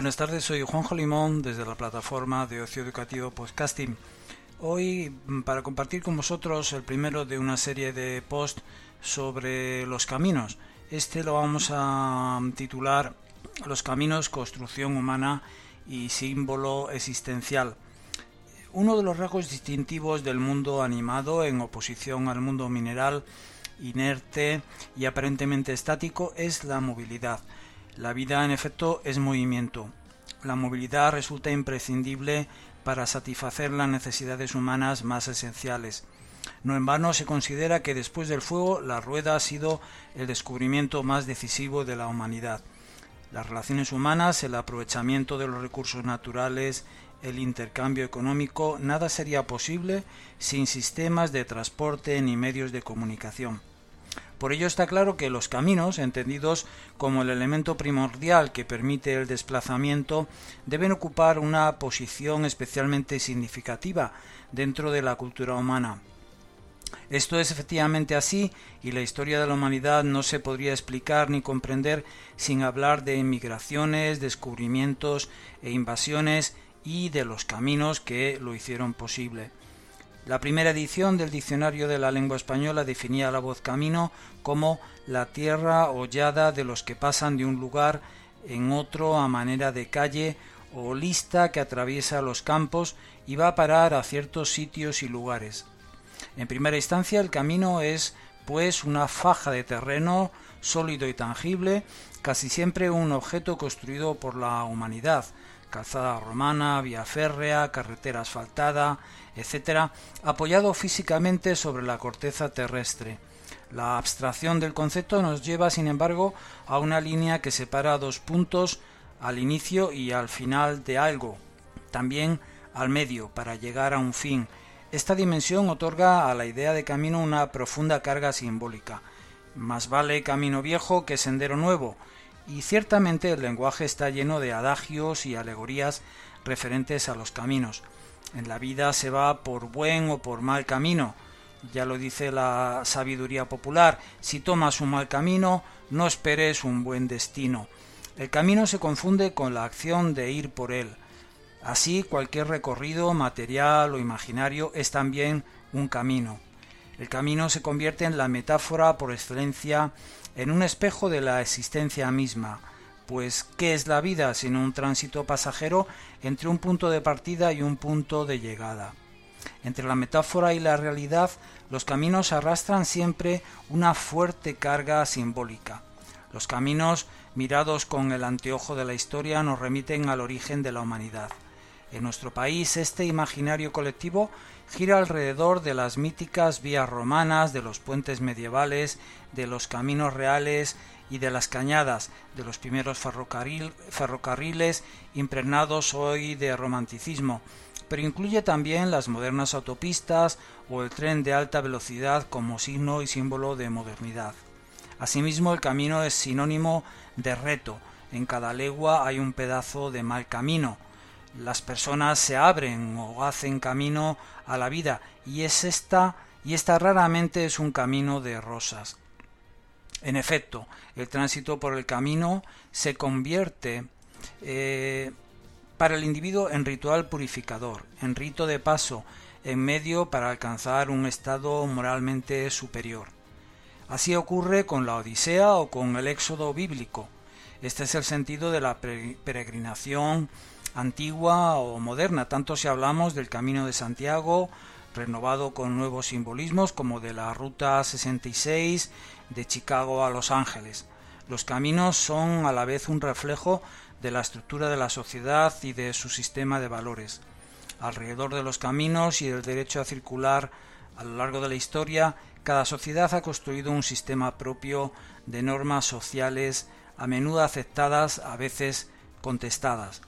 Buenas tardes, soy Juanjo Limón desde la plataforma de Ocio Educativo Podcasting. Hoy mm, para compartir con vosotros el primero de una serie de posts sobre los caminos. Este lo vamos a titular Los caminos, construcción humana y símbolo existencial. Uno de los rasgos distintivos del mundo animado en oposición al mundo mineral, inerte y aparentemente estático es la movilidad. La vida, en efecto, es movimiento. La movilidad resulta imprescindible para satisfacer las necesidades humanas más esenciales. No en vano se considera que después del fuego la rueda ha sido el descubrimiento más decisivo de la humanidad. Las relaciones humanas, el aprovechamiento de los recursos naturales, el intercambio económico, nada sería posible sin sistemas de transporte ni medios de comunicación. Por ello está claro que los caminos, entendidos como el elemento primordial que permite el desplazamiento, deben ocupar una posición especialmente significativa dentro de la cultura humana. Esto es efectivamente así y la historia de la humanidad no se podría explicar ni comprender sin hablar de migraciones, descubrimientos e invasiones y de los caminos que lo hicieron posible. La primera edición del Diccionario de la Lengua Española definía la voz camino como la tierra hollada de los que pasan de un lugar en otro a manera de calle o lista que atraviesa los campos y va a parar a ciertos sitios y lugares. En primera instancia el camino es pues una faja de terreno sólido y tangible, casi siempre un objeto construido por la humanidad, calzada romana, vía férrea, carretera asfaltada, etc., apoyado físicamente sobre la corteza terrestre. La abstracción del concepto nos lleva, sin embargo, a una línea que separa dos puntos al inicio y al final de algo, también al medio, para llegar a un fin. Esta dimensión otorga a la idea de camino una profunda carga simbólica. Más vale camino viejo que sendero nuevo, y ciertamente el lenguaje está lleno de adagios y alegorías referentes a los caminos. En la vida se va por buen o por mal camino. Ya lo dice la sabiduría popular, si tomas un mal camino, no esperes un buen destino. El camino se confunde con la acción de ir por él. Así cualquier recorrido material o imaginario es también un camino. El camino se convierte en la metáfora por excelencia, en un espejo de la existencia misma, pues ¿qué es la vida sino un tránsito pasajero entre un punto de partida y un punto de llegada? Entre la metáfora y la realidad, los caminos arrastran siempre una fuerte carga simbólica. Los caminos, mirados con el anteojo de la historia, nos remiten al origen de la humanidad. En nuestro país este imaginario colectivo gira alrededor de las míticas vías romanas, de los puentes medievales, de los caminos reales y de las cañadas, de los primeros ferrocarriles impregnados hoy de romanticismo, pero incluye también las modernas autopistas o el tren de alta velocidad como signo y símbolo de modernidad. Asimismo, el camino es sinónimo de reto. En cada legua hay un pedazo de mal camino, las personas se abren o hacen camino a la vida y es esta y esta raramente es un camino de rosas. En efecto, el tránsito por el camino se convierte eh, para el individuo en ritual purificador, en rito de paso, en medio para alcanzar un estado moralmente superior. Así ocurre con la Odisea o con el Éxodo bíblico. Este es el sentido de la peregrinación antigua o moderna, tanto si hablamos del Camino de Santiago, renovado con nuevos simbolismos como de la Ruta 66 de Chicago a Los Ángeles. Los caminos son a la vez un reflejo de la estructura de la sociedad y de su sistema de valores. Alrededor de los caminos y del derecho a circular a lo largo de la historia, cada sociedad ha construido un sistema propio de normas sociales, a menudo aceptadas, a veces contestadas.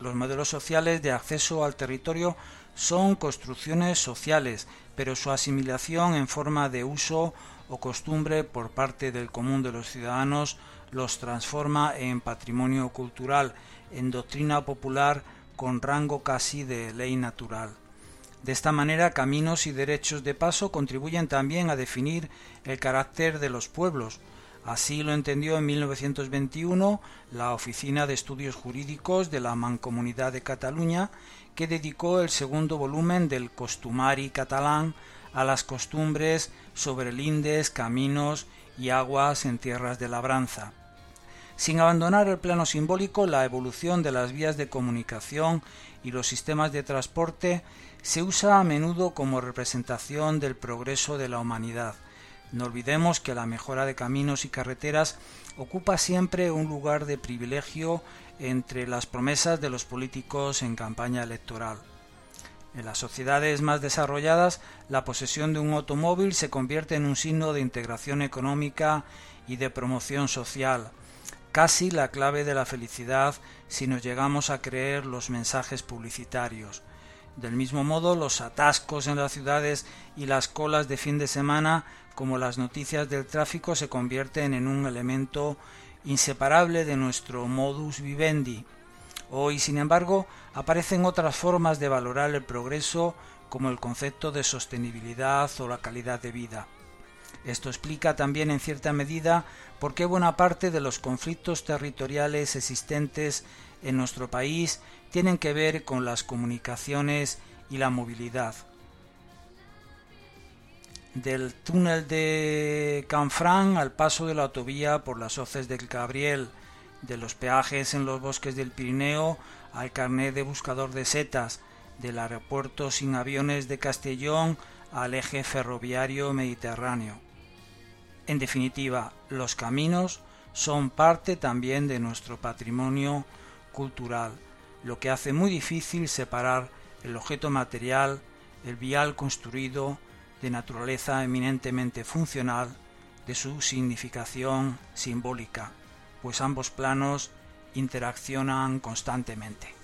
Los modelos sociales de acceso al territorio son construcciones sociales, pero su asimilación en forma de uso o costumbre por parte del común de los ciudadanos los transforma en patrimonio cultural, en doctrina popular con rango casi de ley natural. De esta manera, caminos y derechos de paso contribuyen también a definir el carácter de los pueblos. Así lo entendió en 1921 la Oficina de Estudios Jurídicos de la Mancomunidad de Cataluña, que dedicó el segundo volumen del Costumari catalán a las costumbres sobre lindes, caminos y aguas en tierras de labranza. Sin abandonar el plano simbólico, la evolución de las vías de comunicación y los sistemas de transporte se usa a menudo como representación del progreso de la humanidad. No olvidemos que la mejora de caminos y carreteras ocupa siempre un lugar de privilegio entre las promesas de los políticos en campaña electoral. En las sociedades más desarrolladas, la posesión de un automóvil se convierte en un signo de integración económica y de promoción social, casi la clave de la felicidad si nos llegamos a creer los mensajes publicitarios. Del mismo modo, los atascos en las ciudades y las colas de fin de semana, como las noticias del tráfico, se convierten en un elemento inseparable de nuestro modus vivendi. Hoy, sin embargo, aparecen otras formas de valorar el progreso como el concepto de sostenibilidad o la calidad de vida. Esto explica también en cierta medida por qué buena parte de los conflictos territoriales existentes en nuestro país tienen que ver con las comunicaciones y la movilidad. Del túnel de Canfrán al paso de la autovía por las hoces del Gabriel, de los peajes en los bosques del Pirineo al carnet de buscador de setas, del aeropuerto sin aviones de Castellón al eje ferroviario mediterráneo. En definitiva, los caminos son parte también de nuestro patrimonio cultural, lo que hace muy difícil separar el objeto material, el vial construido, de naturaleza eminentemente funcional, de su significación simbólica, pues ambos planos interaccionan constantemente.